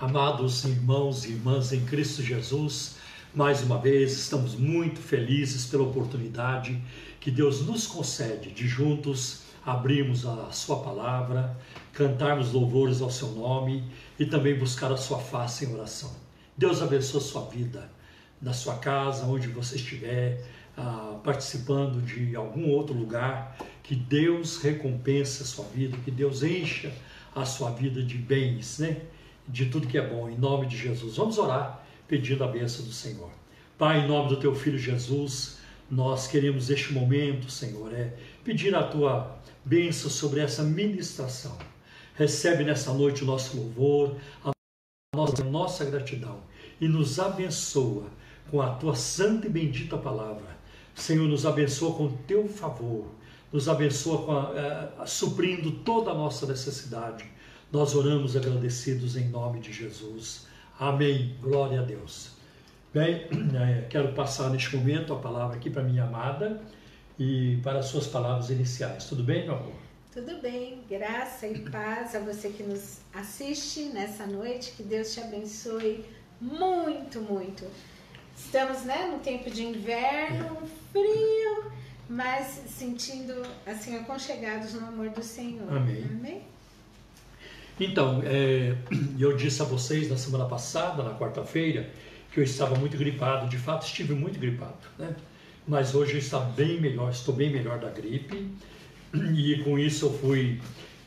Amados irmãos e irmãs em Cristo Jesus, mais uma vez estamos muito felizes pela oportunidade que Deus nos concede de juntos abrirmos a Sua palavra, cantarmos louvores ao Seu nome e também buscar a Sua face em oração. Deus abençoe a sua vida, na sua casa, onde você estiver, ah, participando de algum outro lugar, que Deus recompense a sua vida, que Deus encha a sua vida de bens, né? De tudo que é bom, em nome de Jesus. Vamos orar pedindo a bênção do Senhor. Pai, em nome do teu filho Jesus, nós queremos este momento, Senhor, é pedir a tua bênção sobre essa ministração. Recebe nessa noite o nosso louvor, a nossa, a nossa gratidão e nos abençoa com a tua santa e bendita palavra. Senhor, nos abençoa com teu favor, nos abençoa a, a, a, suprindo toda a nossa necessidade nós oramos agradecidos em nome de Jesus. Amém. Glória a Deus. Bem, é, quero passar neste momento a palavra aqui para minha amada e para as suas palavras iniciais. Tudo bem, meu amor? Tudo bem, graça e paz a você que nos assiste nessa noite, que Deus te abençoe muito, muito. Estamos né, no tempo de inverno, frio, mas sentindo assim aconchegados no amor do Senhor. Amém. Amém? Então, é, eu disse a vocês na semana passada, na quarta-feira, que eu estava muito gripado. De fato, estive muito gripado, né? Mas hoje está bem melhor, estou bem melhor da gripe. E com isso eu fui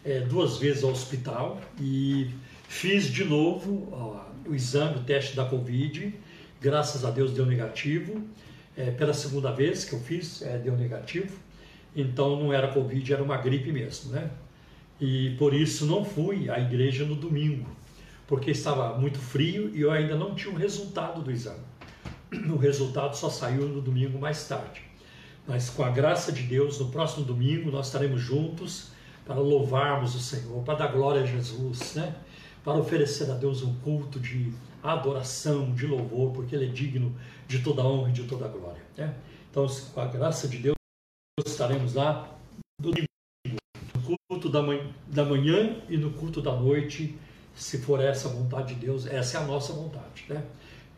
é, duas vezes ao hospital e fiz de novo ó, o exame, o teste da Covid. Graças a Deus deu negativo. É, pela segunda vez que eu fiz, é, deu negativo. Então não era Covid, era uma gripe mesmo, né? E por isso não fui à igreja no domingo, porque estava muito frio e eu ainda não tinha o resultado do exame. O resultado só saiu no domingo mais tarde. Mas com a graça de Deus, no próximo domingo nós estaremos juntos para louvarmos o Senhor, para dar glória a Jesus, né? Para oferecer a Deus um culto de adoração, de louvor, porque Ele é digno de toda honra e de toda glória. Né? Então, com a graça de Deus, estaremos lá domingo culto da manhã, da manhã e no culto da noite, se for essa a vontade de Deus, essa é a nossa vontade, né?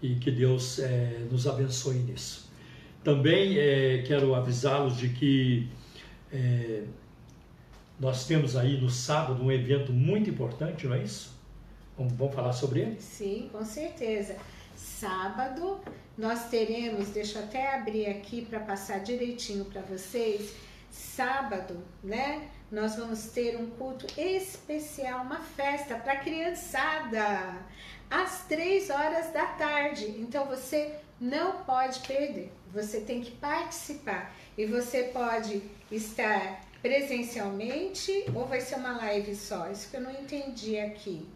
E que Deus é, nos abençoe nisso. Também é, quero avisá-los de que é, nós temos aí no sábado um evento muito importante, não é isso? Vamos, vamos falar sobre ele? Sim, com certeza. Sábado nós teremos, deixa eu até abrir aqui para passar direitinho para vocês. Sábado, né? Nós vamos ter um culto especial, uma festa para criançada, às três horas da tarde. Então você não pode perder, você tem que participar e você pode estar presencialmente ou vai ser uma live só? Isso que eu não entendi aqui.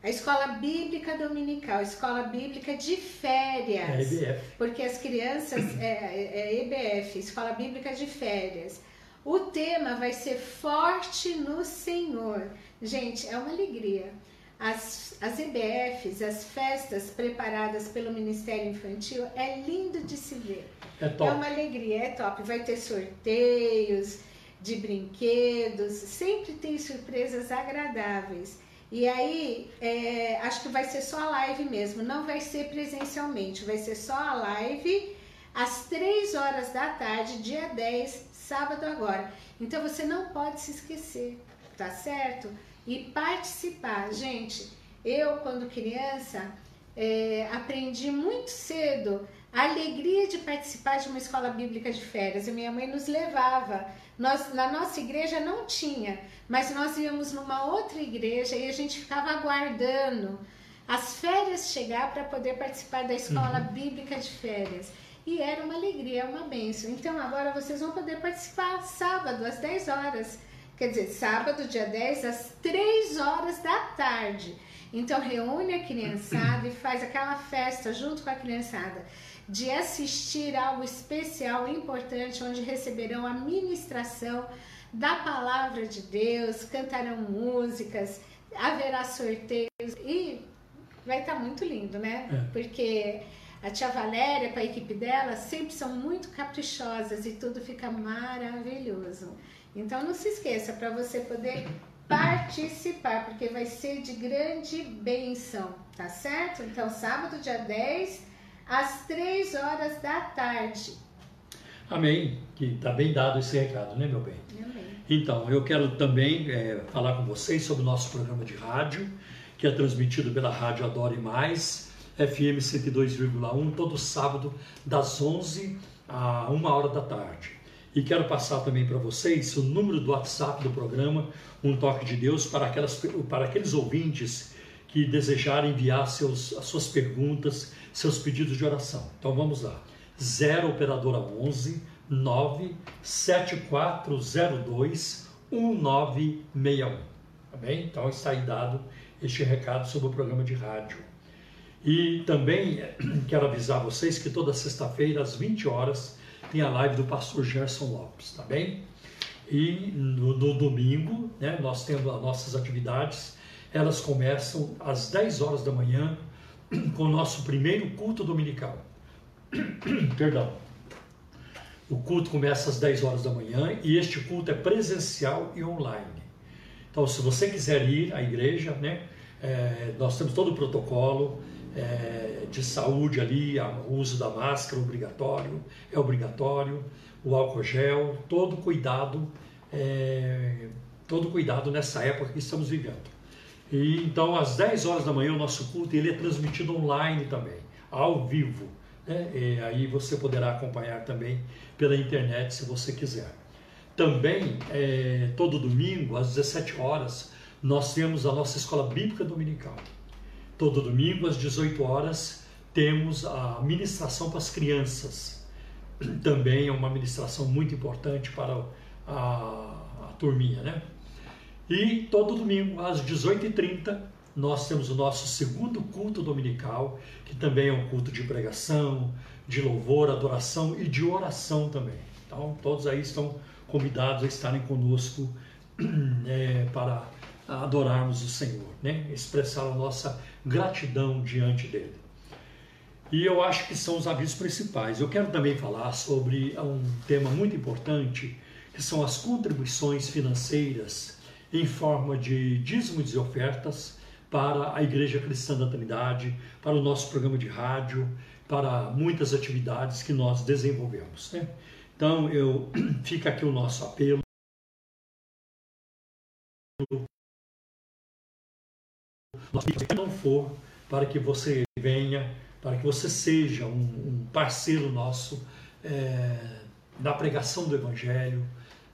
A escola bíblica dominical, escola bíblica de férias. É. Porque as crianças. É, é EBF, escola bíblica de férias. O tema vai ser Forte no Senhor. Gente, é uma alegria. As, as EBFs, as festas preparadas pelo Ministério Infantil, é lindo de se ver. É, top. é uma alegria, é top. Vai ter sorteios de brinquedos, sempre tem surpresas agradáveis. E aí, é, acho que vai ser só a live mesmo, não vai ser presencialmente, vai ser só a live às 3 horas da tarde, dia 10, sábado agora. Então você não pode se esquecer, tá certo? E participar. Gente, eu quando criança é, aprendi muito cedo a alegria de participar de uma escola bíblica de férias. A minha mãe nos levava. Nós, na nossa igreja não tinha, mas nós íamos numa outra igreja e a gente ficava aguardando as férias chegar para poder participar da escola uhum. bíblica de férias. E era uma alegria, uma bênção. Então agora vocês vão poder participar sábado às 10 horas. Quer dizer, sábado, dia 10, às 3 horas da tarde. Então reúne a criançada e faz aquela festa junto com a criançada de assistir algo especial, importante, onde receberão a ministração da palavra de Deus, cantarão músicas, haverá sorteios e vai estar tá muito lindo, né? É. Porque a tia Valéria, com a equipe dela, sempre são muito caprichosas e tudo fica maravilhoso. Então não se esqueça, para você poder participar, porque vai ser de grande bênção, tá certo? Então, sábado, dia 10, às 3 horas da tarde. Amém. Que está bem dado esse recado, né, meu bem? Amém. Então, eu quero também é, falar com vocês sobre o nosso programa de rádio, que é transmitido pela Rádio Adore Mais, FM 102,1, todo sábado, das 11 a 1 hora da tarde. E quero passar também para vocês o número do WhatsApp do programa, Um Toque de Deus, para, aquelas, para aqueles ouvintes que desejarem enviar seus, as suas perguntas, seus pedidos de oração. Então vamos lá. 0 Operadora 11 97402 1961. Tá bem? Então está aí dado este recado sobre o programa de rádio. E também quero avisar vocês que toda sexta-feira, às 20 horas, tem a live do pastor Gerson Lopes, tá bem? E no, no domingo, né, nós temos as nossas atividades, elas começam às 10 horas da manhã com o nosso primeiro culto dominical. Perdão. O culto começa às 10 horas da manhã e este culto é presencial e online. Então, se você quiser ir à igreja, né, é, nós temos todo o protocolo é, de saúde ali, o uso da máscara obrigatório, é obrigatório, o álcool gel, todo cuidado, é, todo cuidado nessa época que estamos vivendo. E então, às 10 horas da manhã, o nosso culto ele é transmitido online também, ao vivo. Né? E aí você poderá acompanhar também pela internet se você quiser. Também, é, todo domingo, às 17 horas, nós temos a nossa escola bíblica dominical. Todo domingo, às 18 horas, temos a ministração para as crianças. Também é uma ministração muito importante para a, a turminha, né? E todo domingo, às 18h30, nós temos o nosso segundo culto dominical, que também é um culto de pregação, de louvor, adoração e de oração também. Então, todos aí estão convidados a estarem conosco é, para adorarmos o Senhor, né? expressar a nossa gratidão diante dele. E eu acho que são os avisos principais. Eu quero também falar sobre um tema muito importante, que são as contribuições financeiras em forma de dízimos e ofertas para a Igreja Cristã da Trindade, para o nosso programa de rádio, para muitas atividades que nós desenvolvemos. Né? Então, eu fica aqui o nosso apelo. Não for, para que você venha, para que você seja um, um parceiro nosso é, na pregação do Evangelho,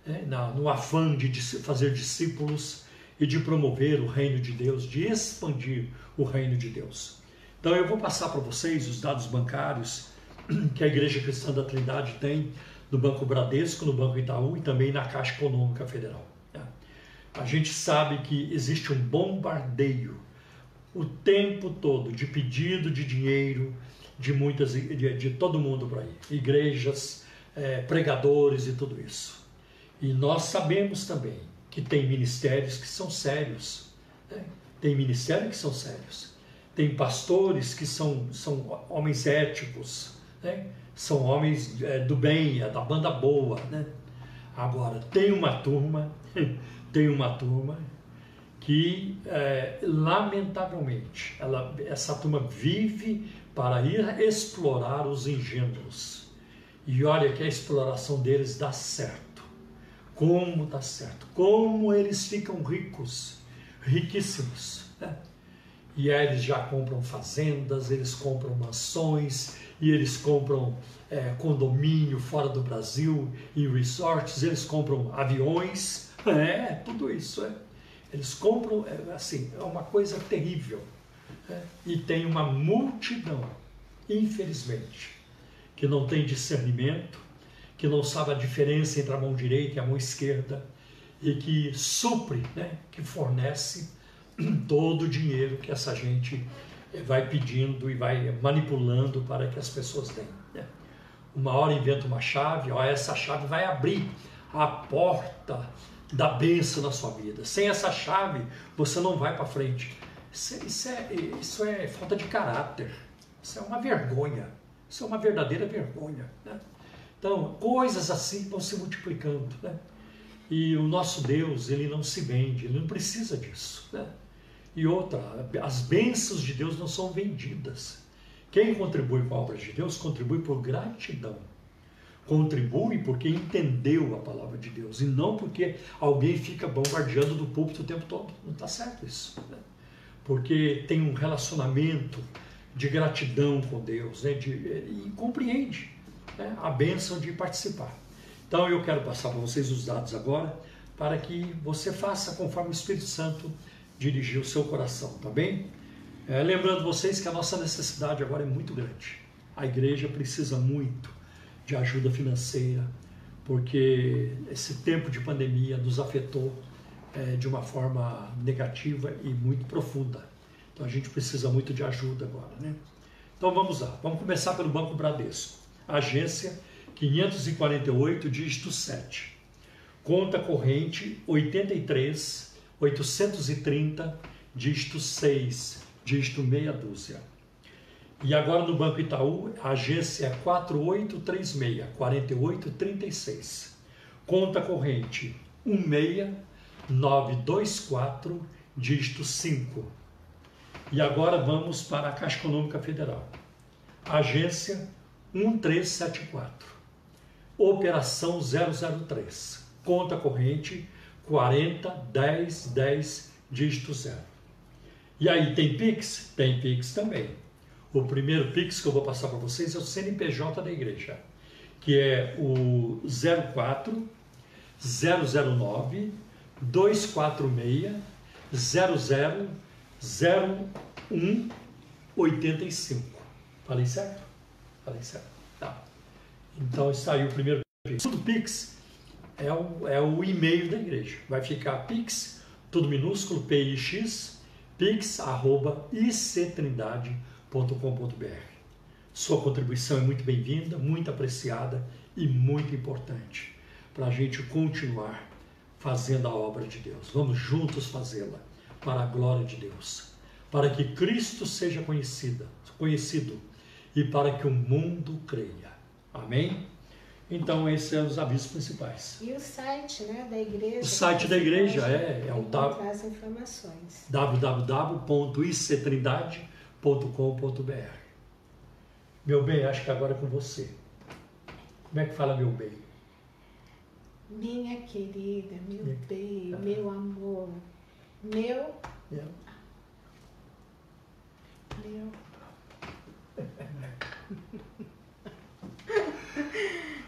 é, na, no afã de fazer discípulos e de promover o reino de Deus, de expandir o reino de Deus. Então eu vou passar para vocês os dados bancários que a Igreja Cristã da Trindade tem no Banco Bradesco, no Banco Itaú e também na Caixa Econômica Federal. Né? A gente sabe que existe um bombardeio o tempo todo de pedido de dinheiro de muitas de, de todo mundo por aí, igrejas, é, pregadores e tudo isso. E nós sabemos também que tem ministérios que são sérios, né? tem ministérios que são sérios, tem pastores que são, são homens éticos, né? são homens é, do bem, é da banda boa. Né? Agora, tem uma turma, tem uma turma que, é, lamentavelmente, ela, essa turma vive para ir explorar os ingênuos. E olha que a exploração deles dá certo. Como dá certo, como eles ficam ricos, riquíssimos. Né? E aí eles já compram fazendas, eles compram mansões, e eles compram é, condomínio fora do Brasil, em resorts, eles compram aviões, é, tudo isso. É. Eles compram, é, assim, é uma coisa terrível. É. E tem uma multidão, infelizmente, que não tem discernimento, que não sabe a diferença entre a mão direita e a mão esquerda e que supre, né, que fornece todo o dinheiro que essa gente eh, vai pedindo e vai manipulando para que as pessoas deem. Né? Uma hora inventa uma chave, ó, essa chave vai abrir a porta da bênção na sua vida. Sem essa chave, você não vai para frente. Isso, é, isso, é, isso é falta de caráter. Isso é uma vergonha. Isso é uma verdadeira vergonha. Né? Então, coisas assim vão se multiplicando. Né? E o nosso Deus, ele não se vende, ele não precisa disso. Né? E outra, as bênçãos de Deus não são vendidas. Quem contribui com a obra de Deus contribui por gratidão. Contribui porque entendeu a palavra de Deus e não porque alguém fica bombardeando do púlpito o tempo todo. Não está certo isso. Né? Porque tem um relacionamento de gratidão com Deus né? de, e compreende né? a bênção de participar. Então eu quero passar para vocês os dados agora para que você faça conforme o Espírito Santo dirigir o seu coração, tá bem? É, lembrando vocês que a nossa necessidade agora é muito grande. A igreja precisa muito de ajuda financeira, porque esse tempo de pandemia nos afetou é, de uma forma negativa e muito profunda. Então a gente precisa muito de ajuda agora, né? Então vamos lá, vamos começar pelo Banco Bradesco. Agência 548, dígito 7. Conta corrente 83 830, dígito 6, dígito meia dúzia. E agora no Banco Itaú, a agência é 4836, 4836. Conta corrente 16924, dígito 5. E agora vamos para a Caixa Econômica Federal. Agência 1374. Operação 003. Conta corrente 40 10 10 dígito 0. E aí tem Pix? Tem Pix também. O primeiro Pix que eu vou passar para vocês é o CNPJ da igreja, que é o 04 009 246 00 01 85. Falei certo? Falei certo. Tá. Então está aí o primeiro Pix. O Pix é o, é o e-mail da igreja. Vai ficar Pix, tudo minúsculo, PIX, pix, ictrindade.com.br. Sua contribuição é muito bem-vinda, muito apreciada e muito importante para a gente continuar fazendo a obra de Deus. Vamos juntos fazê-la para a glória de Deus, para que Cristo seja conhecida, conhecido e para que o mundo creia. Amém? Então, esses são os avisos principais. E o site né, da igreja. O site da igreja é, é o as www.ictrindade.com.br. Meu bem, acho que agora é com você. Como é que fala meu bem? Minha querida, meu Minha... bem, ah. meu amor, meu. Meu. meu.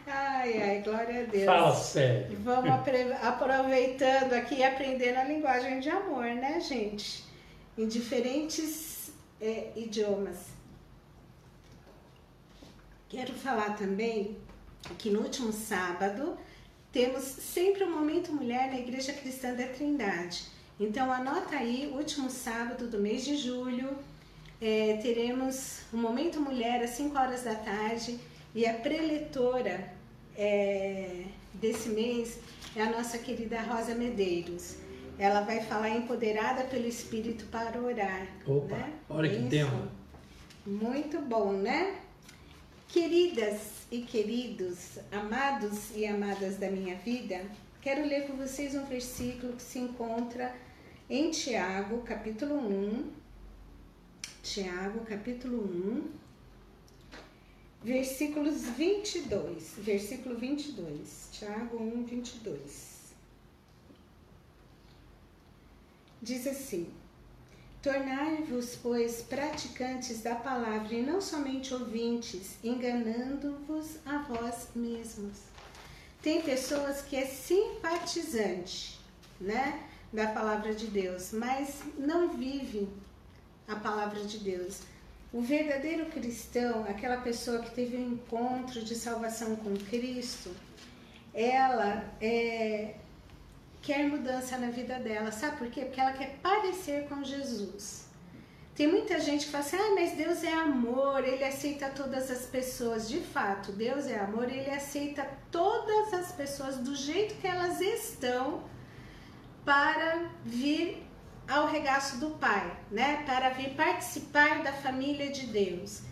Ai, ai, glória a Deus. Fala sério. Vamos aproveitando aqui e aprendendo a linguagem de amor, né, gente? Em diferentes é, idiomas. Quero falar também que no último sábado temos sempre o um Momento Mulher na Igreja Cristã da Trindade. Então anota aí, último sábado do mês de julho, é, teremos o um Momento Mulher às 5 horas da tarde e a preletora é, desse mês é a nossa querida Rosa Medeiros. Ela vai falar empoderada pelo Espírito para orar. Opa, né? olha que tema. Muito bom, né? Queridas e queridos, amados e amadas da minha vida, quero ler com vocês um versículo que se encontra em Tiago, capítulo 1. Tiago, capítulo 1, versículos 22, versículo 22, Tiago 1, 22. Diz assim: Tornai-vos, pois, praticantes da palavra e não somente ouvintes, enganando-vos a vós mesmos. Tem pessoas que é simpatizante, né, da palavra de Deus, mas não vive a palavra de Deus o verdadeiro cristão, aquela pessoa que teve um encontro de salvação com Cristo, ela é, quer mudança na vida dela. Sabe por quê? Porque ela quer parecer com Jesus. Tem muita gente que fala assim, ah, mas Deus é amor, Ele aceita todas as pessoas. De fato, Deus é amor, Ele aceita todas as pessoas do jeito que elas estão para vir ao regaço do Pai, né? Para vir participar da família de Deus.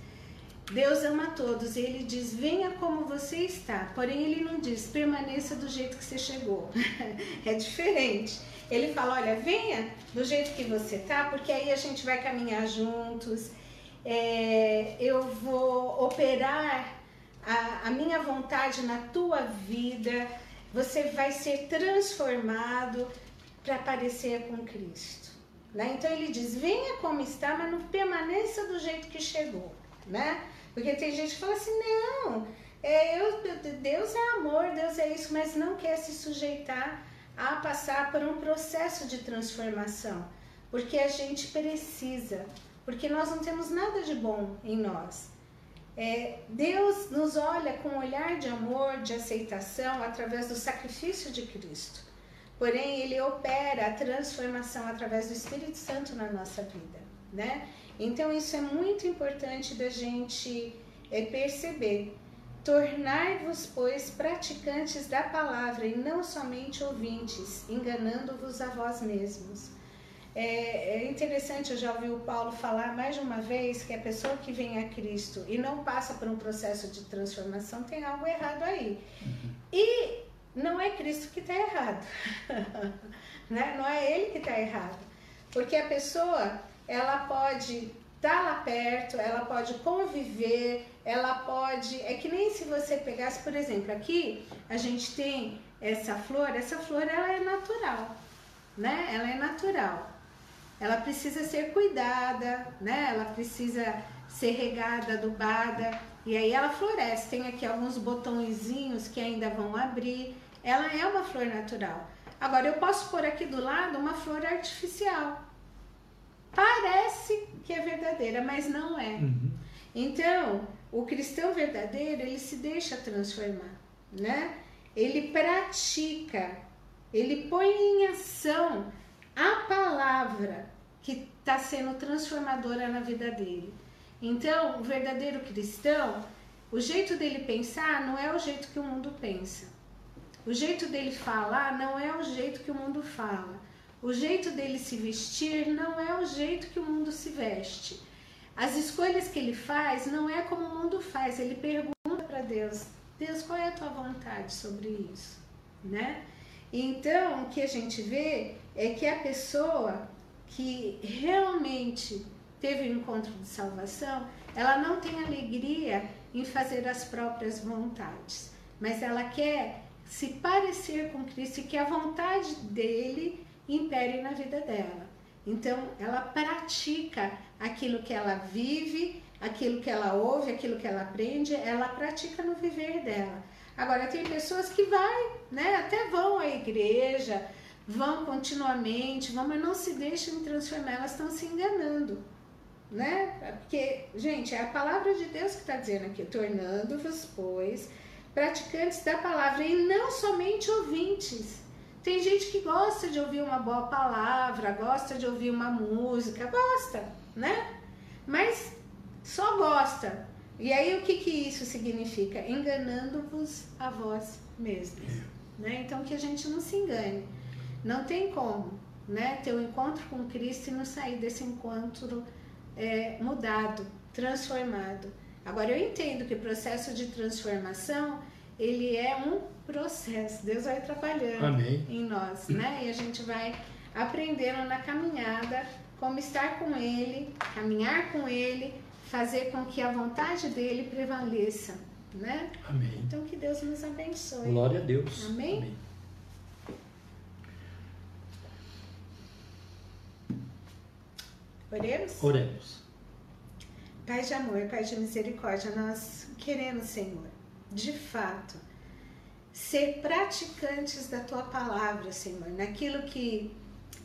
Deus ama todos e ele diz: venha como você está. Porém, ele não diz: permaneça do jeito que você chegou. é diferente. Ele fala: olha, venha do jeito que você está, porque aí a gente vai caminhar juntos. É, eu vou operar a, a minha vontade na tua vida. Você vai ser transformado para parecer com Cristo. Né? Então ele diz: venha como está, mas não permaneça do jeito que chegou. Né? Porque tem gente que fala assim, não, é, eu, Deus é amor, Deus é isso, mas não quer se sujeitar a passar por um processo de transformação. Porque a gente precisa, porque nós não temos nada de bom em nós. É, Deus nos olha com um olhar de amor, de aceitação, através do sacrifício de Cristo. Porém, Ele opera a transformação através do Espírito Santo na nossa vida, né? Então, isso é muito importante da gente é, perceber. Tornai-vos, pois, praticantes da palavra e não somente ouvintes, enganando-vos a vós mesmos. É, é, interessante, eu já ouvi o Paulo falar mais de uma vez que a pessoa que vem a Cristo e não passa por um processo de transformação tem algo errado aí. Uhum. E não é Cristo que está errado, né? não é ele que está errado. Porque a pessoa ela pode estar tá lá perto, ela pode conviver, ela pode. É que nem se você pegasse, por exemplo, aqui a gente tem essa flor, essa flor ela é natural, né? Ela é natural. Ela precisa ser cuidada, né? Ela precisa ser regada, adubada, e aí ela floresce. Tem aqui alguns botõezinhos que ainda vão abrir. Ela é uma flor natural. Agora eu posso pôr aqui do lado uma flor artificial. Parece que é verdadeira, mas não é. Uhum. Então, o cristão verdadeiro, ele se deixa transformar, né? Ele pratica, ele põe em ação a palavra que está sendo transformadora na vida dele. Então, o verdadeiro cristão, o jeito dele pensar não é o jeito que o mundo pensa. O jeito dele falar não é o jeito que o mundo fala. O jeito dele se vestir não é o jeito que o mundo se veste. As escolhas que ele faz não é como o mundo faz. Ele pergunta para Deus: Deus, qual é a tua vontade sobre isso? Né? Então, o que a gente vê é que a pessoa que realmente teve um encontro de salvação, ela não tem alegria em fazer as próprias vontades, mas ela quer se parecer com Cristo e que a vontade dele impere na vida dela. Então, ela pratica aquilo que ela vive, aquilo que ela ouve, aquilo que ela aprende, ela pratica no viver dela. Agora, tem pessoas que vai, né, até vão à igreja, vão continuamente, vão, mas não se deixam transformar, elas estão se enganando, né? Porque, gente, é a palavra de Deus que está dizendo aqui, tornando-vos, pois, praticantes da palavra e não somente ouvintes tem gente que gosta de ouvir uma boa palavra, gosta de ouvir uma música, gosta, né? Mas só gosta. E aí o que, que isso significa? Enganando-vos a vós mesmos. Né? Então que a gente não se engane. Não tem como né, ter um encontro com Cristo e não sair desse encontro é, mudado, transformado. Agora eu entendo que o processo de transformação ele é um processo. Deus vai trabalhando Amém. em nós, né? E a gente vai aprendendo na caminhada como estar com Ele, caminhar com Ele, fazer com que a vontade dele prevaleça, né? Amém. Então que Deus nos abençoe. Glória a Deus. Amém. Amém. Oremos? Oremos. Pai de amor, Pai de misericórdia, nós queremos, Senhor, de fato, ser praticantes da tua palavra, Senhor, naquilo que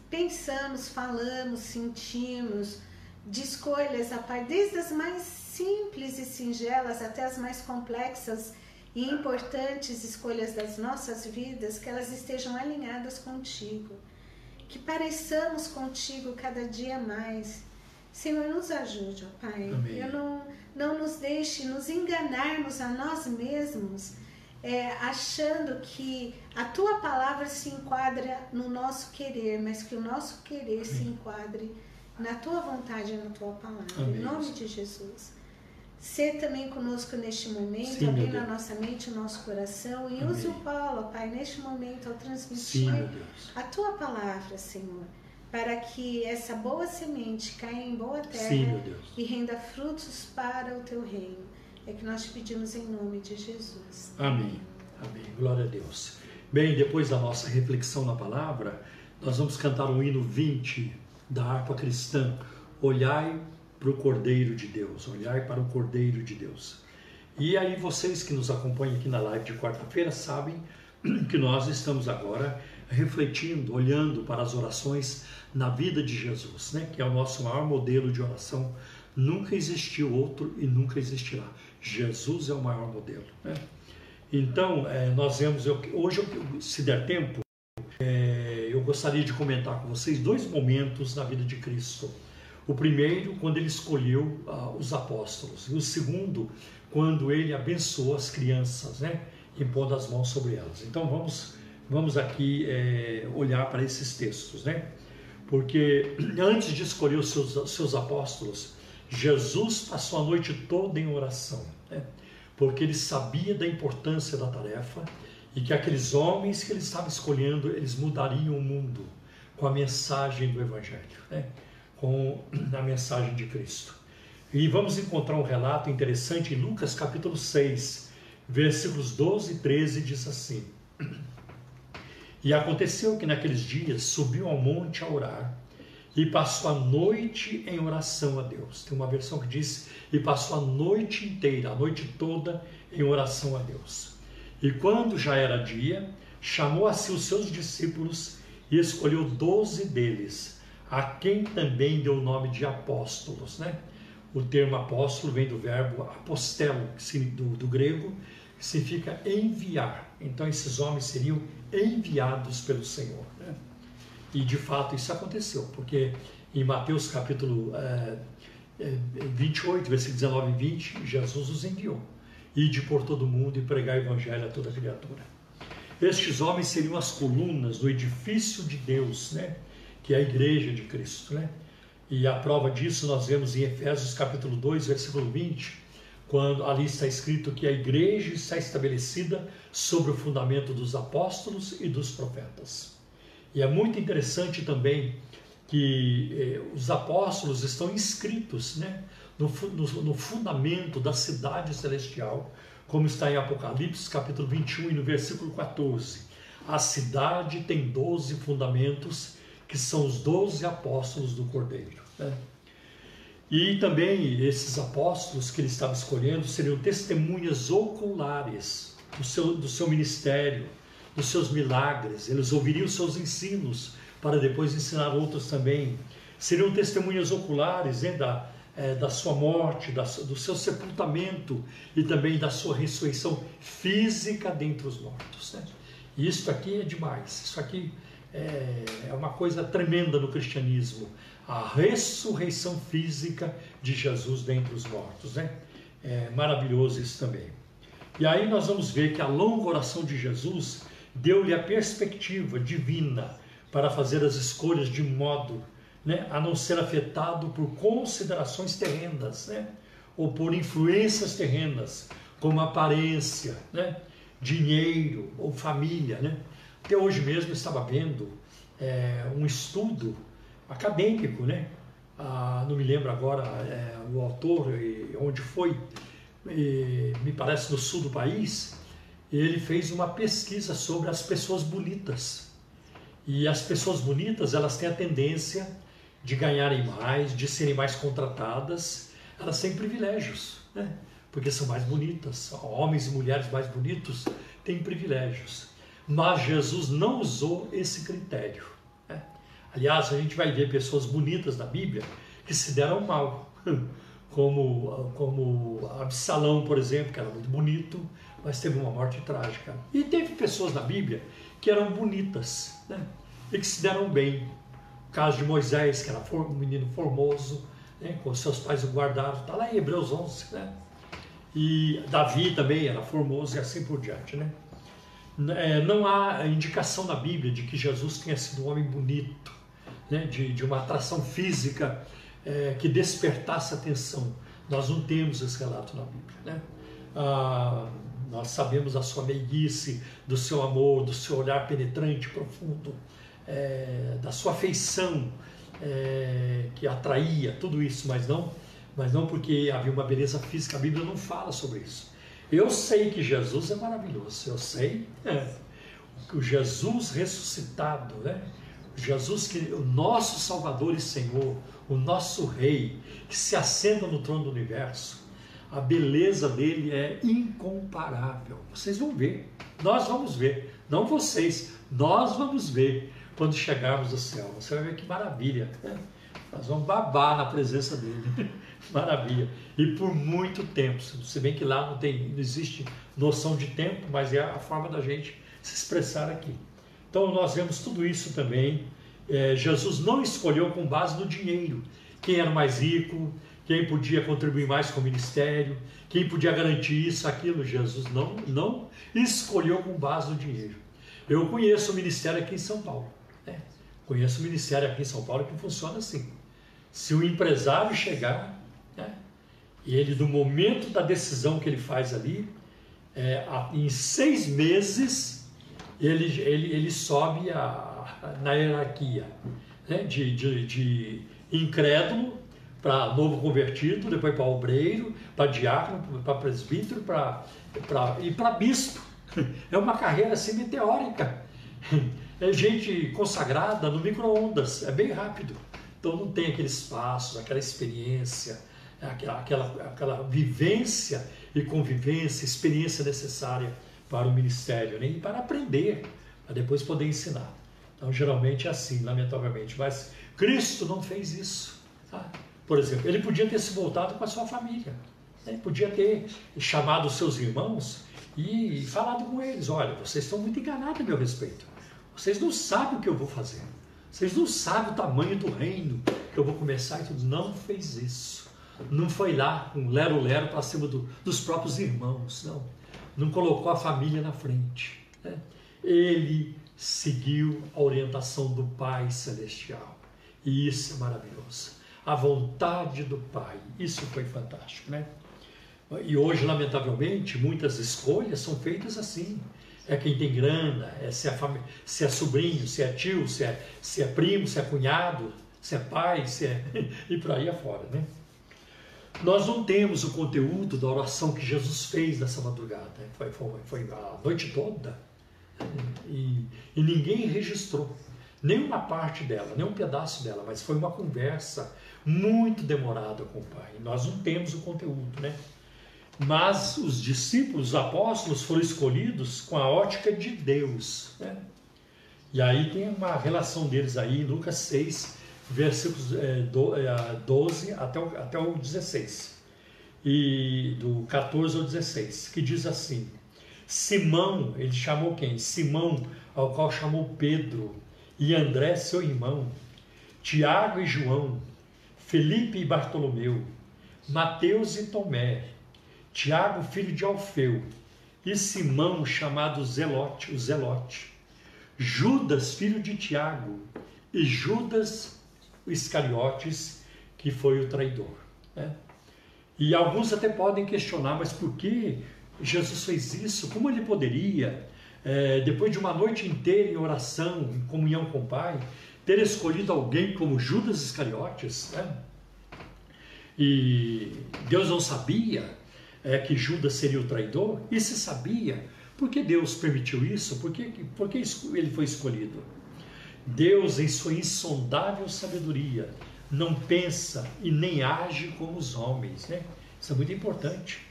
pensamos, falamos, sentimos, de escolhas, Pai, desde as mais simples e singelas até as mais complexas e importantes escolhas das nossas vidas, que elas estejam alinhadas contigo, que pareçamos contigo cada dia mais. Senhor, nos ajude, ó Pai. Amém. Eu não, não nos deixe nos enganarmos a nós mesmos é, achando que a tua palavra se enquadra no nosso querer, mas que o nosso querer Amém. se enquadre na tua vontade e na tua palavra. Amém. Em nome de Jesus. ser também conosco neste momento, Sim, abrindo a nossa mente, o nosso coração e Amém. use o Paulo, Pai, neste momento ao transmitir Sim, a tua palavra, Senhor, para que essa boa semente caia em boa terra Sim, e renda frutos para o teu reino. É que nós pedimos em nome de Jesus. Amém. Amém. Glória a Deus. Bem, depois da nossa reflexão na palavra, nós vamos cantar o hino 20 da harpa cristã. Olhai para o Cordeiro de Deus. Olhai para o Cordeiro de Deus. E aí vocês que nos acompanham aqui na live de quarta-feira sabem que nós estamos agora refletindo, olhando para as orações na vida de Jesus, né? que é o nosso maior modelo de oração. Nunca existiu outro e nunca existirá. Jesus é o maior modelo. Né? Então, eh, nós vemos, eu- hoje, eu- se der tempo, eh, eu gostaria de comentar com vocês dois momentos na vida de Cristo. O primeiro, quando ele escolheu ah, os apóstolos, e o segundo, quando ele abençoou as crianças, né? impondo as mãos sobre elas. Então, vamos, vamos aqui eh, olhar para esses textos, né? Porque antes de escolher os seus, seus apóstolos, Jesus passou a noite toda em oração, né? porque ele sabia da importância da tarefa e que aqueles homens que ele estava escolhendo, eles mudariam o mundo com a mensagem do Evangelho, né? com a mensagem de Cristo. E vamos encontrar um relato interessante em Lucas capítulo 6, versículos 12 e 13, diz assim: E aconteceu que naqueles dias subiu ao monte a orar e passou a noite em oração a Deus. Tem uma versão que diz: e passou a noite inteira, a noite toda em oração a Deus. E quando já era dia, chamou a si os seus discípulos e escolheu doze deles, a quem também deu o nome de apóstolos, né? O termo apóstolo vem do verbo apostelo, do, do grego, que significa enviar. Então, esses homens seriam enviados pelo Senhor. E de fato isso aconteceu, porque em Mateus capítulo eh, eh, 28, versículos 19 e 20, Jesus os enviou. Ide por todo mundo e pregar o evangelho a toda criatura. Estes homens seriam as colunas do edifício de Deus, né? que é a igreja de Cristo. Né? E a prova disso nós vemos em Efésios capítulo 2, versículo 20, quando ali está escrito que a igreja está estabelecida sobre o fundamento dos apóstolos e dos profetas. E é muito interessante também que eh, os apóstolos estão inscritos né, no, no, no fundamento da cidade celestial, como está em Apocalipse capítulo 21 e no versículo 14. A cidade tem doze fundamentos, que são os doze apóstolos do Cordeiro. né? E também esses apóstolos que ele estava escolhendo seriam testemunhas oculares do seu, do seu ministério, dos seus milagres. Eles ouviriam os seus ensinos para depois ensinar outros também. Seriam testemunhas oculares né, da, eh, da sua morte, da, do seu sepultamento e também da sua ressurreição física dentre os mortos. Né? E isso aqui é demais. Isso aqui é, é uma coisa tremenda no cristianismo. A ressurreição física de Jesus dentre os mortos. Né? É maravilhoso isso também. E aí nós vamos ver que a longa oração de Jesus deu-lhe a perspectiva divina para fazer as escolhas de modo né, a não ser afetado por considerações terrenas, né, ou por influências terrenas, como aparência, né, dinheiro ou família. Né. Até hoje mesmo estava vendo é, um estudo acadêmico, né, ah, não me lembro agora é, o autor e onde foi, e me parece no sul do país, ele fez uma pesquisa sobre as pessoas bonitas. E as pessoas bonitas, elas têm a tendência de ganharem mais, de serem mais contratadas, elas têm privilégios, né? porque são mais bonitas. Homens e mulheres mais bonitos têm privilégios. Mas Jesus não usou esse critério. né? Aliás, a gente vai ver pessoas bonitas na Bíblia que se deram mal, como, como Absalão, por exemplo, que era muito bonito, mas teve uma morte trágica. E teve pessoas na Bíblia que eram bonitas né? e que se deram bem. O caso de Moisés, que era um menino formoso, né? com seus pais o guardaram, está lá em Hebreus 11. Né? E Davi também era formoso e assim por diante. Né? É, não há indicação na Bíblia de que Jesus tenha sido um homem bonito, né? de, de uma atração física é, que despertasse atenção. Nós não temos esse relato na Bíblia. Né? Ah, nós sabemos a sua meiguice, do seu amor, do seu olhar penetrante, profundo, é, da sua afeição é, que atraía, tudo isso, mas não, mas não porque havia uma beleza física. A Bíblia não fala sobre isso. Eu sei que Jesus é maravilhoso, eu sei é, que o Jesus ressuscitado, né? Jesus que o nosso Salvador e Senhor, o nosso Rei, que se assenta no trono do universo, a beleza dele é incomparável. Vocês vão ver, nós vamos ver, não vocês, nós vamos ver quando chegarmos ao céu. Você vai ver que maravilha. Né? Nós vamos babar na presença dele. maravilha. E por muito tempo, se bem que lá não, tem, não existe noção de tempo, mas é a forma da gente se expressar aqui. Então nós vemos tudo isso também. É, Jesus não escolheu com base no dinheiro. Quem era mais rico, quem podia contribuir mais com o ministério, quem podia garantir isso, aquilo. Jesus não, não escolheu com base no dinheiro. Eu conheço o ministério aqui em São Paulo. Né? Conheço o ministério aqui em São Paulo que funciona assim. Se o empresário chegar, né, e ele, do momento da decisão que ele faz ali, é, em seis meses, ele, ele, ele sobe a, na hierarquia né, de, de, de incrédulo para novo convertido, depois para obreiro, para diácono, para presbítero pra, pra, e para bispo. É uma carreira assim meteórica. É gente consagrada no micro-ondas, é bem rápido. Então não tem aquele espaço, aquela experiência, aquela, aquela, aquela vivência e convivência, experiência necessária para o ministério, nem né? para aprender, para depois poder ensinar. Então geralmente é assim, lamentavelmente. Mas Cristo não fez isso. Tá? Por exemplo, ele podia ter se voltado com a sua família. Ele podia ter chamado os seus irmãos e falado com eles: olha, vocês estão muito enganados a meu respeito. Vocês não sabem o que eu vou fazer. Vocês não sabem o tamanho do reino que eu vou começar e tudo. Não fez isso. Não foi lá um lero-lero para cima do, dos próprios irmãos. Não. Não colocou a família na frente. Né? Ele seguiu a orientação do Pai Celestial. E isso é maravilhoso a vontade do Pai. Isso foi fantástico, né? E hoje, lamentavelmente, muitas escolhas são feitas assim. É quem tem grana, é se, é fam... se é sobrinho, se é tio, se é, se é primo, se é cunhado, se é pai, se é... e por aí afora, né? Nós não temos o conteúdo da oração que Jesus fez nessa madrugada. Foi, foi, foi a noite toda. E, e ninguém registrou nenhuma parte dela, nem um pedaço dela, mas foi uma conversa muito demorada com o Pai. Nós não temos o conteúdo, né? Mas os discípulos, os apóstolos, foram escolhidos com a ótica de Deus, né? E aí tem uma relação deles aí, Lucas 6, versículos é, do, é, 12 até o, até o 16. E do 14 ao 16, que diz assim: Simão, ele chamou quem? Simão, ao qual chamou Pedro, e André, seu irmão, Tiago e João, Felipe e Bartolomeu, Mateus e Tomé, Tiago, filho de Alfeu, e Simão, chamado Zelote, o Zelote, Judas, filho de Tiago, e Judas Iscariotes, que foi o traidor. Né? E alguns até podem questionar, mas por que Jesus fez isso? Como ele poderia, é, depois de uma noite inteira em oração, em comunhão com o Pai, ter escolhido alguém como Judas Iscariotes, né? E Deus não sabia é, que Judas seria o traidor? E se sabia, por que Deus permitiu isso? Por que, por que ele foi escolhido? Deus, em sua insondável sabedoria, não pensa e nem age como os homens, né? Isso é muito importante.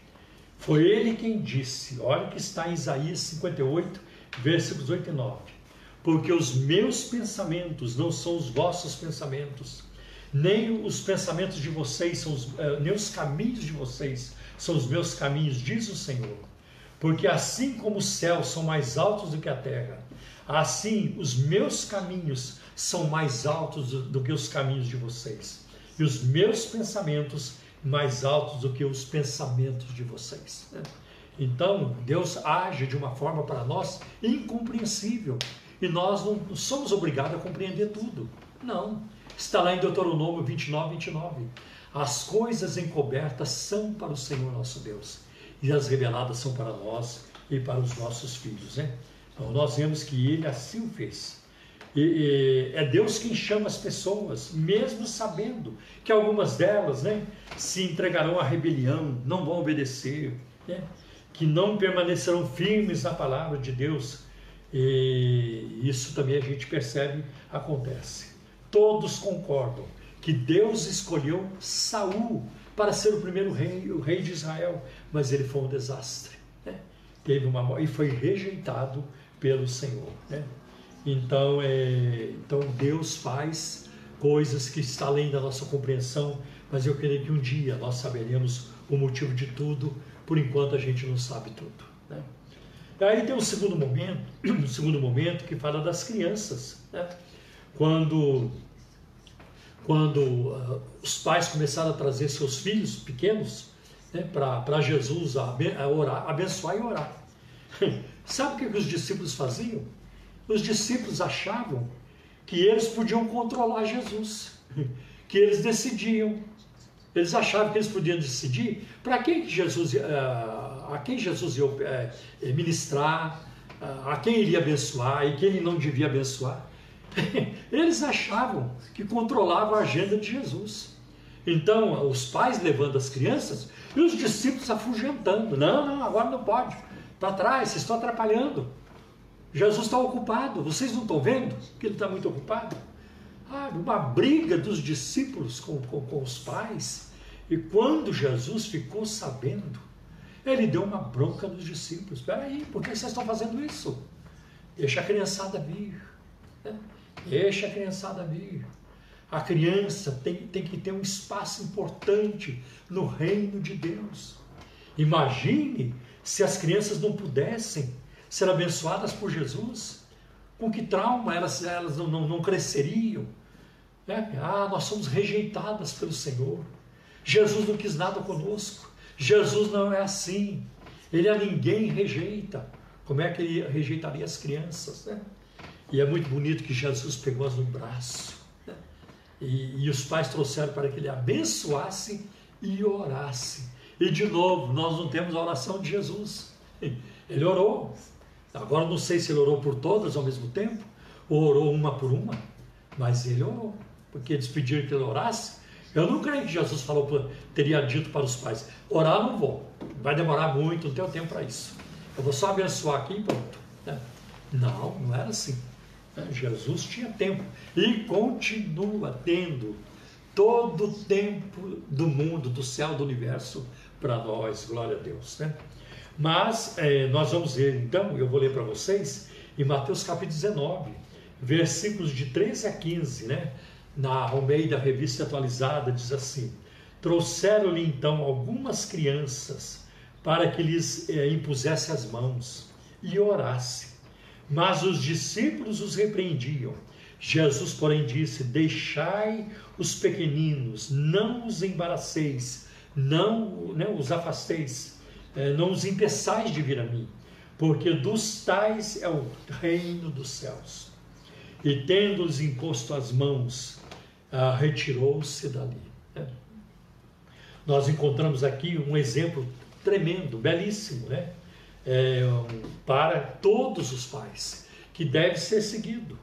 Foi ele quem disse, olha que está em Isaías 58, versículos 8 e 9 porque os meus pensamentos não são os vossos pensamentos, nem os pensamentos de vocês são os, eh, nem os caminhos de vocês são os meus caminhos, diz o Senhor. Porque assim como os céus são mais altos do que a terra, assim os meus caminhos são mais altos do que os caminhos de vocês, e os meus pensamentos mais altos do que os pensamentos de vocês. Então, Deus age de uma forma para nós incompreensível. E nós não somos obrigados a compreender tudo. Não. Está lá em Deuteronômio 29, 29. As coisas encobertas são para o Senhor nosso Deus, e as reveladas são para nós e para os nossos filhos. Né? Então, nós vemos que ele assim o fez. E, e, é Deus quem chama as pessoas, mesmo sabendo que algumas delas né, se entregarão à rebelião, não vão obedecer, né, que não permanecerão firmes na palavra de Deus. E isso também a gente percebe acontece. Todos concordam que Deus escolheu Saul para ser o primeiro rei, o rei de Israel, mas ele foi um desastre. Né? Teve uma e foi rejeitado pelo Senhor. Né? Então, é, então Deus faz coisas que está além da nossa compreensão, mas eu creio que um dia nós saberemos o motivo de tudo, por enquanto a gente não sabe tudo. Né? Aí tem um segundo momento, um segundo momento que fala das crianças. Né? Quando, quando uh, os pais começaram a trazer seus filhos pequenos né, para Jesus a, a orar, abençoar e orar. Sabe o que, que os discípulos faziam? os discípulos achavam que eles podiam controlar Jesus, que eles decidiam. Eles achavam que eles podiam decidir para quem Jesus, eh, a quem Jesus ia eh, ministrar, a quem iria abençoar e quem ele não devia abençoar. Eles achavam que controlavam a agenda de Jesus. Então, os pais levando as crianças e os discípulos afugentando. Não, não, agora não pode. Para trás, vocês estão atrapalhando. Jesus está ocupado, vocês não estão vendo que ele está muito ocupado? Ah, uma briga dos discípulos com, com, com os pais. E quando Jesus ficou sabendo, ele deu uma bronca nos discípulos. Espera aí, por que vocês estão fazendo isso? Deixa a criançada vir. Né? Deixa a criançada vir. A criança tem, tem que ter um espaço importante no reino de Deus. Imagine se as crianças não pudessem ser abençoadas por Jesus? Com que trauma elas, elas não, não, não cresceriam? Né? Ah, nós somos rejeitadas pelo Senhor. Jesus não quis nada conosco. Jesus não é assim. Ele a ninguém rejeita. Como é que ele rejeitaria as crianças? Né? E é muito bonito que Jesus pegou-as no braço. Né? E, e os pais trouxeram para que ele abençoasse e orasse. E de novo, nós não temos a oração de Jesus. Ele orou, Agora não sei se ele orou por todas ao mesmo tempo, ou orou uma por uma, mas ele orou, porque eles pediram que ele orasse. Eu não creio que Jesus falou, teria dito para os pais: orar não vou, vai demorar muito, não tenho tempo para isso. Eu vou só abençoar aqui e pronto. Né? Não, não era assim. Né? Jesus tinha tempo e continua tendo todo o tempo do mundo, do céu, do universo para nós, glória a Deus. Né? Mas é, nós vamos ver, então, eu vou ler para vocês, em Mateus capítulo 19, versículos de 13 a 15, né? Na Almeida Revista Atualizada, diz assim: Trouxeram-lhe então algumas crianças para que lhes é, impusesse as mãos e orasse. Mas os discípulos os repreendiam. Jesus, porém, disse: Deixai os pequeninos, não os embaraceis, não né, os afasteis é, não os impeçais de vir a mim, porque dos tais é o reino dos céus. E tendo-lhes imposto as mãos, ah, retirou-se dali. É. Nós encontramos aqui um exemplo tremendo, belíssimo, né? É, para todos os pais, que deve ser seguido.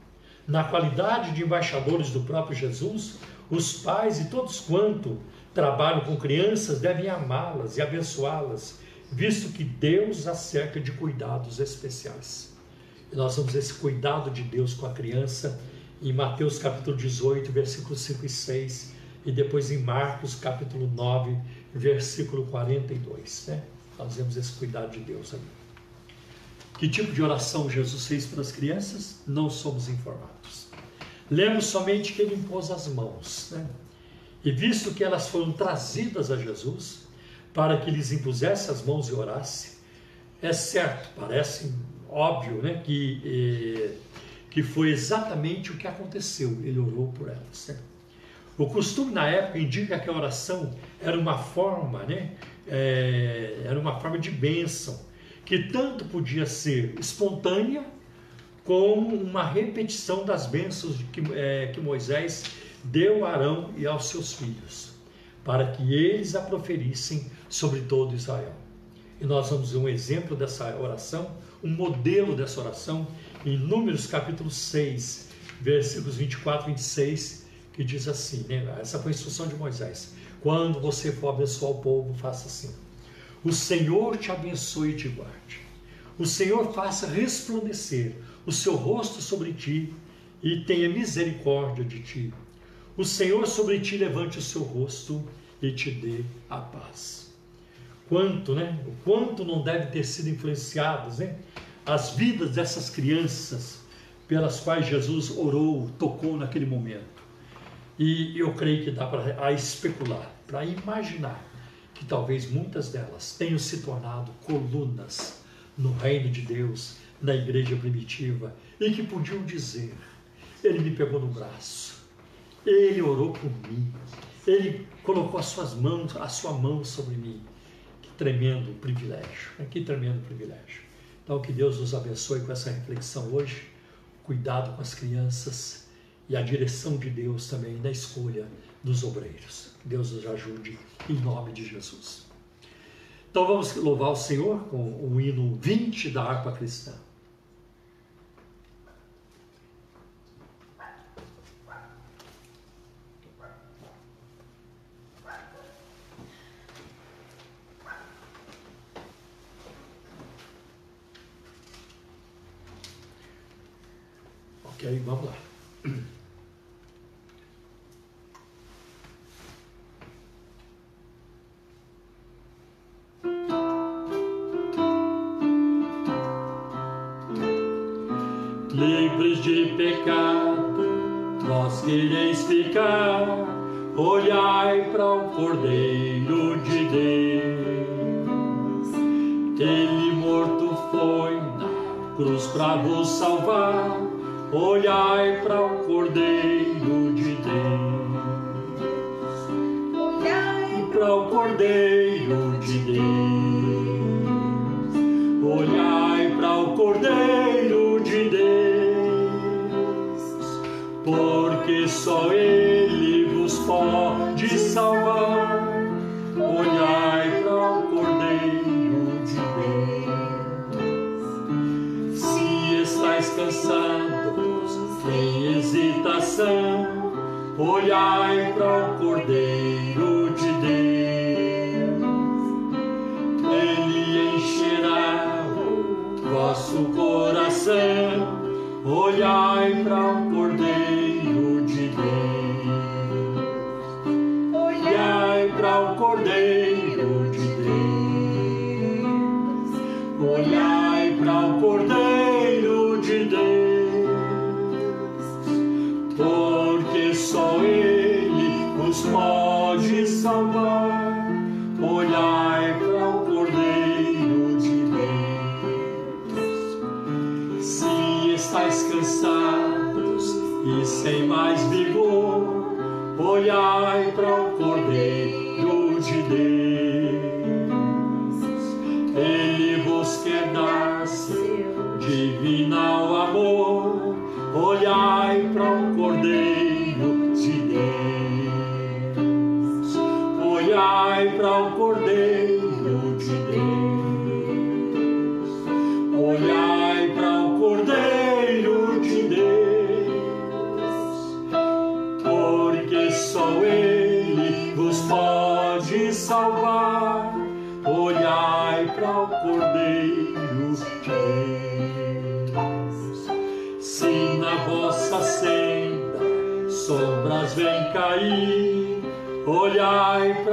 Na qualidade de embaixadores do próprio Jesus, os pais e todos quanto trabalham com crianças devem amá-las e abençoá-las visto que Deus acerca de cuidados especiais. E nós vamos esse cuidado de Deus com a criança em Mateus capítulo 18, versículos 5 e 6, e depois em Marcos capítulo 9, versículo 42. Né? Nós vemos esse cuidado de Deus ali. Que tipo de oração Jesus fez para as crianças? Não somos informados. Lemos somente que ele impôs as mãos. Né? E visto que elas foram trazidas a Jesus, para que lhes impusesse as mãos e orasse. É certo, parece óbvio, né, que, eh, que foi exatamente o que aconteceu. Ele orou por elas. Né? O costume na época indica que a oração era uma forma, né, é, era uma forma de bênção, que tanto podia ser espontânea como uma repetição das bênçãos que, é, que Moisés deu a Arão e aos seus filhos. para que eles a proferissem sobre todo Israel. E nós vamos ver um exemplo dessa oração, um modelo dessa oração, em Números capítulo 6, versículos 24 e 26, que diz assim, né? essa foi a instrução de Moisés, quando você for abençoar o povo, faça assim, o Senhor te abençoe e te guarde, o Senhor faça resplandecer o seu rosto sobre ti e tenha misericórdia de ti. O Senhor sobre ti levante o seu rosto e te dê a paz. Quanto, né? O quanto não deve ter sido influenciados, né? As vidas dessas crianças pelas quais Jesus orou, tocou naquele momento. E eu creio que dá para especular, para imaginar que talvez muitas delas tenham se tornado colunas no reino de Deus, na igreja primitiva, e que podiam dizer: Ele me pegou no braço, Ele orou por mim, Ele colocou as suas mãos, a sua mão sobre mim. Que tremendo privilégio, né? que tremendo privilégio. Então, que Deus nos abençoe com essa reflexão hoje. Cuidado com as crianças e a direção de Deus também na escolha dos obreiros. Que Deus nos ajude em nome de Jesus. Então vamos louvar o Senhor com o hino 20 da harpa cristã. Ok, vamos lá. Livres de pecado, vós quereis ficar, olhai para o Cordeiro de Deus. Ele morto foi na cruz para vos salvar olhai para o Cordeiro de Deus. Olhai para o Cordeiro de Deus. Olhai para o Cordeiro de Deus, porque só Ele vos pode olhai e sem mais vigor, olhai para o Cordeiro de Deus. Ele vos quer dar seu divinal amor olhai para o Cordeiro olhai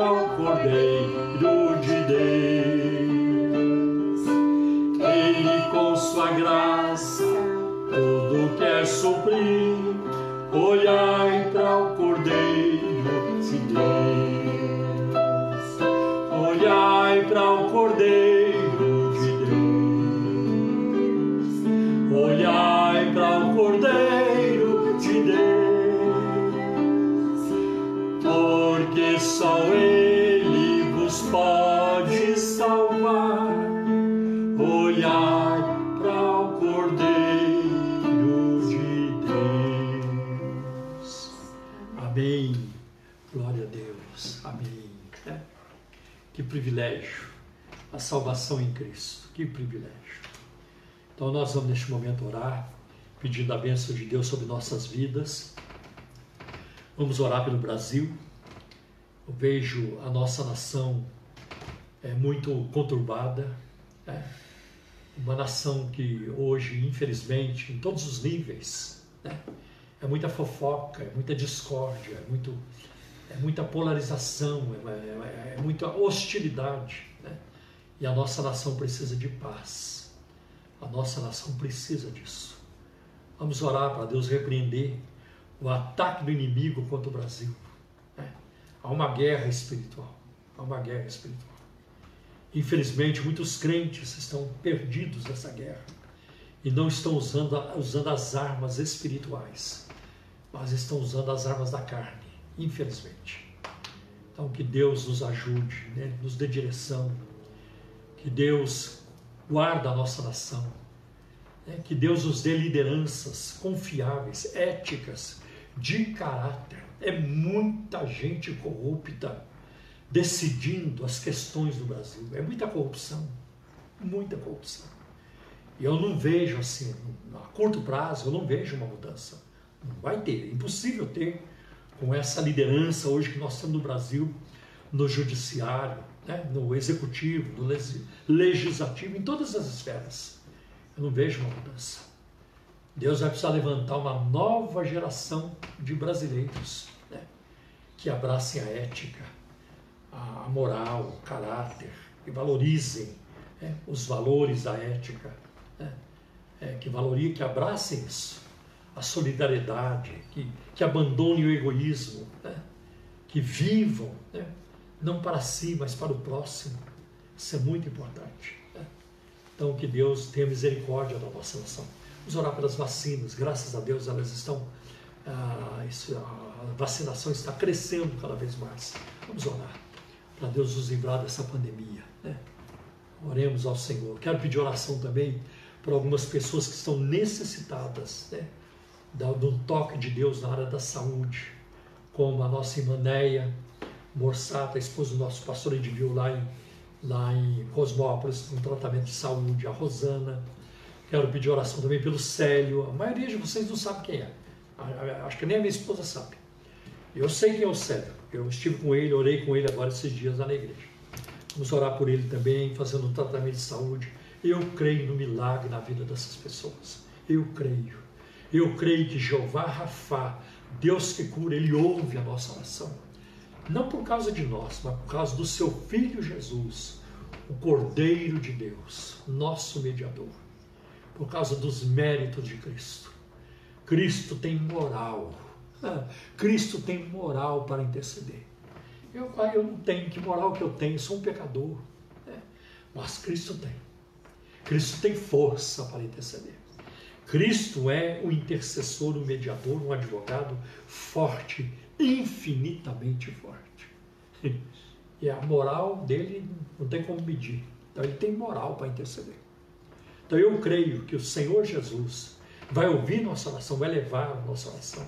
Que privilégio. A salvação em Cristo. Que privilégio. Então nós vamos neste momento orar, pedindo a bênção de Deus sobre nossas vidas. Vamos orar pelo Brasil. Eu vejo a nossa nação é, muito conturbada. É, uma nação que hoje, infelizmente, em todos os níveis, né, é muita fofoca, é muita discórdia, é, muito, é muita polarização, é, é, é muita hostilidade. Né? E a nossa nação precisa de paz. A nossa nação precisa disso. Vamos orar para Deus repreender o ataque do inimigo contra o Brasil. Né? Há uma guerra espiritual. Há uma guerra espiritual. Infelizmente, muitos crentes estão perdidos nessa guerra e não estão usando, usando as armas espirituais, mas estão usando as armas da carne, infelizmente. Então, que Deus nos ajude, né? nos dê direção, que Deus guarde a nossa nação, né? que Deus nos dê lideranças confiáveis, éticas, de caráter. É muita gente corrupta decidindo as questões do Brasil. É muita corrupção, muita corrupção. E eu não vejo assim, a curto prazo, eu não vejo uma mudança. Não vai ter, é impossível ter com essa liderança hoje que nós temos no Brasil, no judiciário, né, no executivo, no legislativo, em todas as esferas. Eu não vejo uma mudança. Deus vai precisar levantar uma nova geração de brasileiros né, que abracem a ética, a moral, o caráter, que valorizem né, os valores da ética, né, é, que valorizem, que abracem isso, a solidariedade, que, que abandonem o egoísmo, né, que vivam, né, não para si, mas para o próximo. Isso é muito importante. Né. Então, que Deus tenha misericórdia da nossa nação. Vamos orar pelas vacinas, graças a Deus elas estão. Ah, isso, a vacinação está crescendo cada vez mais. Vamos orar para Deus nos livrar dessa pandemia. Né? Oremos ao Senhor. Quero pedir oração também para algumas pessoas que estão necessitadas né? Um toque de Deus na área da saúde, como a nossa irmã Neia Morsata, esposa do nosso pastor Edivil lá em, lá em Cosmópolis, um tratamento de saúde, a Rosana. Quero pedir oração também pelo Célio. A maioria de vocês não sabe quem é. Acho que nem a minha esposa sabe. Eu sei quem é o Célio. Eu estive com ele, orei com ele agora esses dias lá na igreja. Vamos orar por ele também, fazendo um tratamento de saúde. Eu creio no milagre na vida dessas pessoas. Eu creio. Eu creio que Jeová Rafá, Deus que cura, ele ouve a nossa oração. Não por causa de nós, mas por causa do seu filho Jesus, o Cordeiro de Deus, nosso mediador. Por causa dos méritos de Cristo. Cristo tem moral Cristo tem moral para interceder. Eu, eu não tenho, que moral que eu tenho? Sou um pecador. Né? Mas Cristo tem. Cristo tem força para interceder. Cristo é o intercessor, o mediador, um advogado forte, infinitamente forte. E a moral dele não tem como medir. Então ele tem moral para interceder. Então eu creio que o Senhor Jesus vai ouvir nossa oração, vai levar nossa oração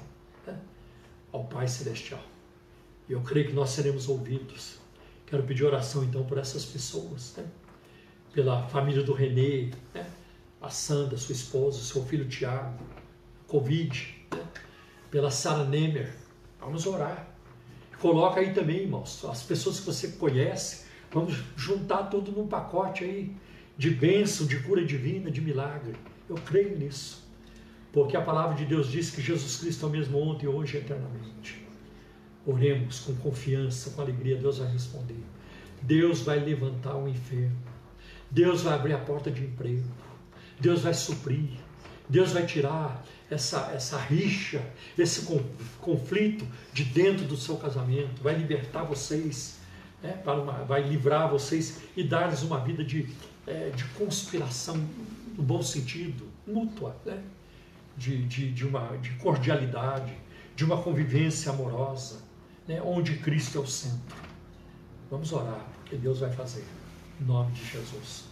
ao Pai Celestial. E eu creio que nós seremos ouvidos. Quero pedir oração então por essas pessoas, né? pela família do Renê, né? A Sandra, sua esposa, seu filho Tiago, Covid, né? pela Sara Nemer. Vamos orar. Coloca aí também, irmãos, as pessoas que você conhece, vamos juntar tudo num pacote aí de bênção, de cura divina, de milagre. Eu creio nisso. Porque a palavra de Deus diz que Jesus Cristo é o mesmo ontem, hoje e eternamente. Oremos com confiança, com alegria, Deus vai responder. Deus vai levantar o enfermo. Deus vai abrir a porta de emprego. Deus vai suprir. Deus vai tirar essa, essa rixa, esse conflito de dentro do seu casamento. Vai libertar vocês, né, uma, vai livrar vocês e dar-lhes uma vida de, é, de conspiração, no bom sentido, mútua. Né? de, de, de, uma, de cordialidade, de uma convivência amorosa, né, onde Cristo é o centro. Vamos orar, porque Deus vai fazer, em nome de Jesus.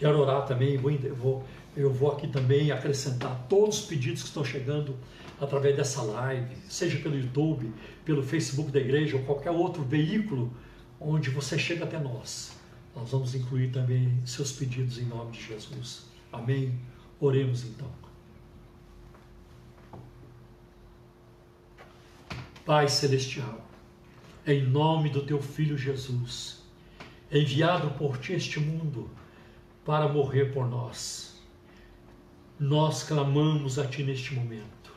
Quero orar também, vou, vou, eu vou aqui também acrescentar todos os pedidos que estão chegando através dessa live, seja pelo YouTube, pelo Facebook da igreja ou qualquer outro veículo onde você chega até nós. Nós vamos incluir também seus pedidos em nome de Jesus. Amém? Oremos então. Pai Celestial, em nome do Teu Filho Jesus, enviado por Ti este mundo para morrer por nós, nós clamamos a Ti neste momento,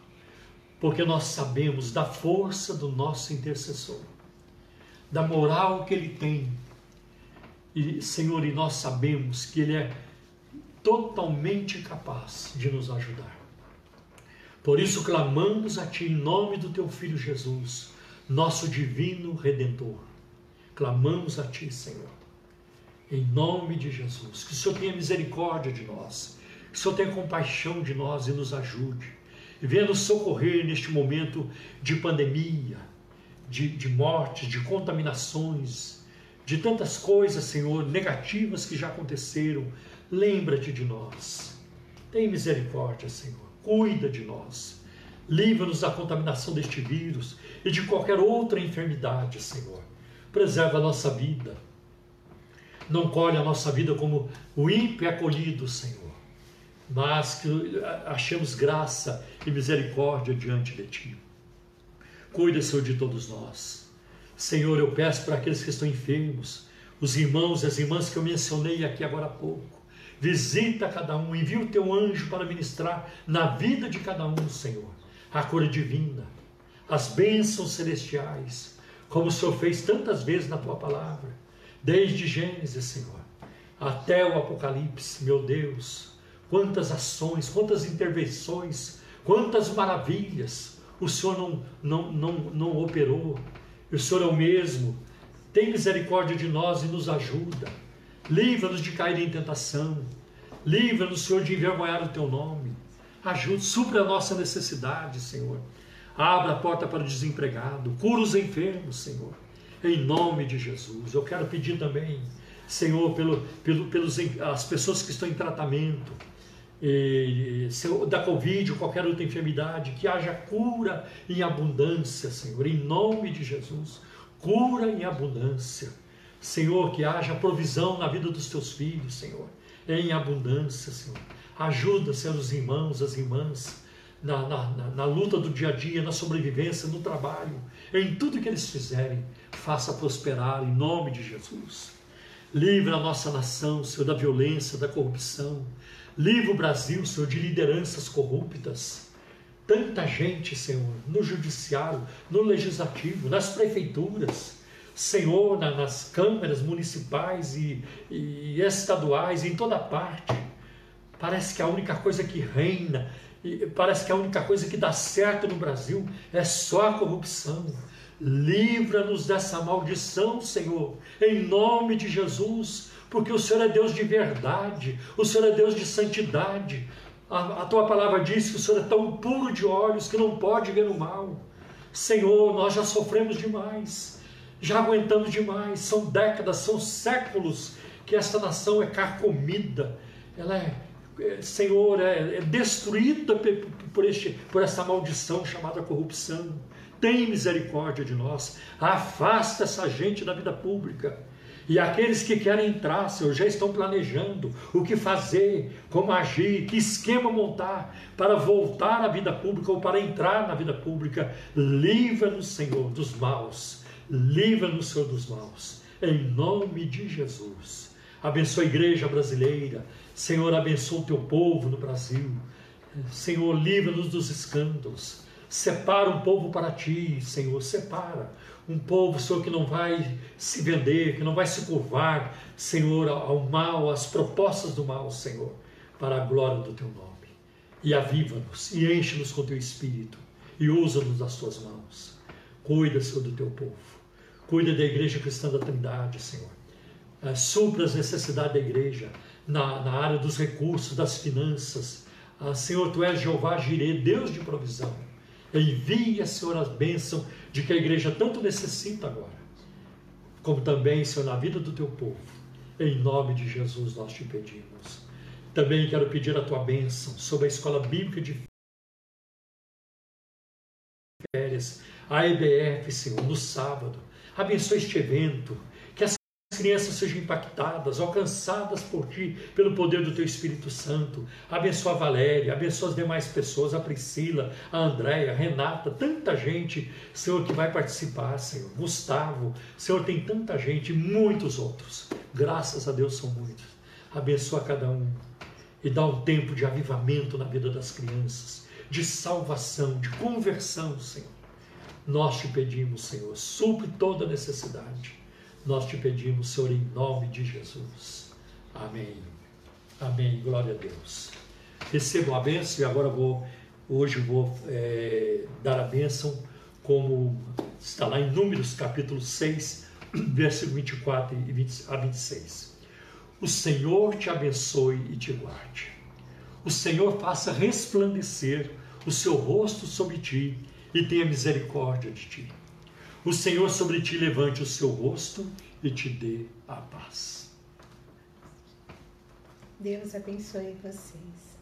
porque nós sabemos da força do nosso intercessor, da moral que ele tem, e Senhor, e nós sabemos que ele é totalmente capaz de nos ajudar. Por isso clamamos a Ti em nome do Teu Filho Jesus, nosso divino Redentor. Clamamos a Ti, Senhor, em nome de Jesus. Que o Senhor tenha misericórdia de nós, que o Senhor tenha compaixão de nós e nos ajude. E venha nos socorrer neste momento de pandemia, de, de mortes, de contaminações, de tantas coisas, Senhor, negativas que já aconteceram. Lembra-te de nós. Tem misericórdia, Senhor cuida de nós. Livra-nos da contaminação deste vírus e de qualquer outra enfermidade, Senhor. Preserva a nossa vida. Não colhe a nossa vida como o ímpio é acolhido, Senhor, mas que achemos graça e misericórdia diante de Ti. Cuida, Senhor, de todos nós. Senhor, eu peço para aqueles que estão enfermos, os irmãos e as irmãs que eu mencionei aqui agora há pouco, Visita cada um, envia o teu anjo para ministrar na vida de cada um, Senhor, a cura divina, as bênçãos celestiais, como o Senhor fez tantas vezes na tua palavra, desde Gênesis, Senhor, até o Apocalipse, meu Deus, quantas ações, quantas intervenções, quantas maravilhas o Senhor não, não, não, não operou. O Senhor é o mesmo, tem misericórdia de nós e nos ajuda. Livra-nos de cair em tentação. Livra-nos, Senhor, de envergonhar o teu nome. Ajude, supra a nossa necessidade, Senhor. Abra a porta para o desempregado. Cura os enfermos, Senhor. Em nome de Jesus. Eu quero pedir também, Senhor, pelo, pelo, pelos, as pessoas que estão em tratamento e, da Covid ou qualquer outra enfermidade, que haja cura em abundância, Senhor. Em nome de Jesus. Cura em abundância Senhor, que haja provisão na vida dos teus filhos, Senhor, em abundância, Senhor. Ajuda, Senhor, os irmãos, as irmãs, na, na, na, na, luta do dia a dia, na sobrevivência, no trabalho, em tudo que eles fizerem, faça prosperar em nome de Jesus. Livra a nossa nação, Senhor, da violência, da corrupção. Livra o Brasil, Senhor, de lideranças corruptas. Tanta gente, Senhor, no judiciário, no legislativo, nas prefeituras Senhor na, nas câmaras municipais e, e estaduais, em toda parte. Parece que a única coisa que reina, parece que a única coisa que dá certo no Brasil é só a corrupção. Livra-nos dessa maldição, Senhor, em nome de Jesus, porque o Senhor é Deus de verdade, o Senhor é Deus de santidade. A, a tua palavra diz que o Senhor é tão puro de olhos que não pode ver o mal. Senhor, nós já sofremos demais já aguentamos demais. São décadas, são séculos que esta nação é carcomida, ela é Senhor, é, é destruída por, este, por essa maldição chamada corrupção. Tem misericórdia de nós, afasta essa gente da vida pública. E aqueles que querem entrar, Senhor, já estão planejando o que fazer, como agir, que esquema montar para voltar à vida pública ou para entrar na vida pública. Livra-nos, Senhor, dos maus Livra-nos, Senhor, dos maus. Em nome de Jesus. Abençoa a igreja brasileira. Senhor, abençoa o teu povo no Brasil. Senhor, livra-nos dos escândalos. Separa um povo para ti, Senhor. Separa um povo, Senhor, que não vai se vender, que não vai se curvar, Senhor, ao mal, às propostas do mal, Senhor, para a glória do teu nome. E aviva-nos e enche-nos com teu espírito e usa-nos das tuas mãos. Cuida, Senhor, do teu povo. Cuida da igreja cristã da Trindade, Senhor. É, supra as necessidades da igreja na, na área dos recursos, das finanças. Ah, Senhor, Tu és Jeová Jireh, Deus de provisão. Envia, Senhor, a bênção de que a igreja tanto necessita agora. Como também, Senhor, na vida do Teu povo. Em nome de Jesus nós te pedimos. Também quero pedir a Tua bênção sobre a escola bíblica de férias, a EBF, Senhor, no sábado Abençoe este evento, crianças sejam impactadas, alcançadas por ti, pelo poder do teu Espírito Santo. Abençoa a Valéria, abençoa as demais pessoas, a Priscila, a Andréia, a Renata, tanta gente, Senhor, que vai participar, Senhor. Gustavo, Senhor, tem tanta gente, muitos outros. Graças a Deus são muitos. Abençoa cada um e dá um tempo de avivamento na vida das crianças, de salvação, de conversão, Senhor. Nós te pedimos, Senhor, supre toda necessidade. Nós te pedimos, Senhor, em nome de Jesus. Amém. Amém. Glória a Deus. Recebo a bênção e agora vou, hoje vou é, dar a bênção como está lá em Números capítulo 6, versículo 24 e 20, a 26. O Senhor te abençoe e te guarde. O Senhor faça resplandecer o seu rosto sobre ti e tenha misericórdia de ti. O Senhor sobre ti levante o seu rosto e te dê a paz. Deus abençoe vocês.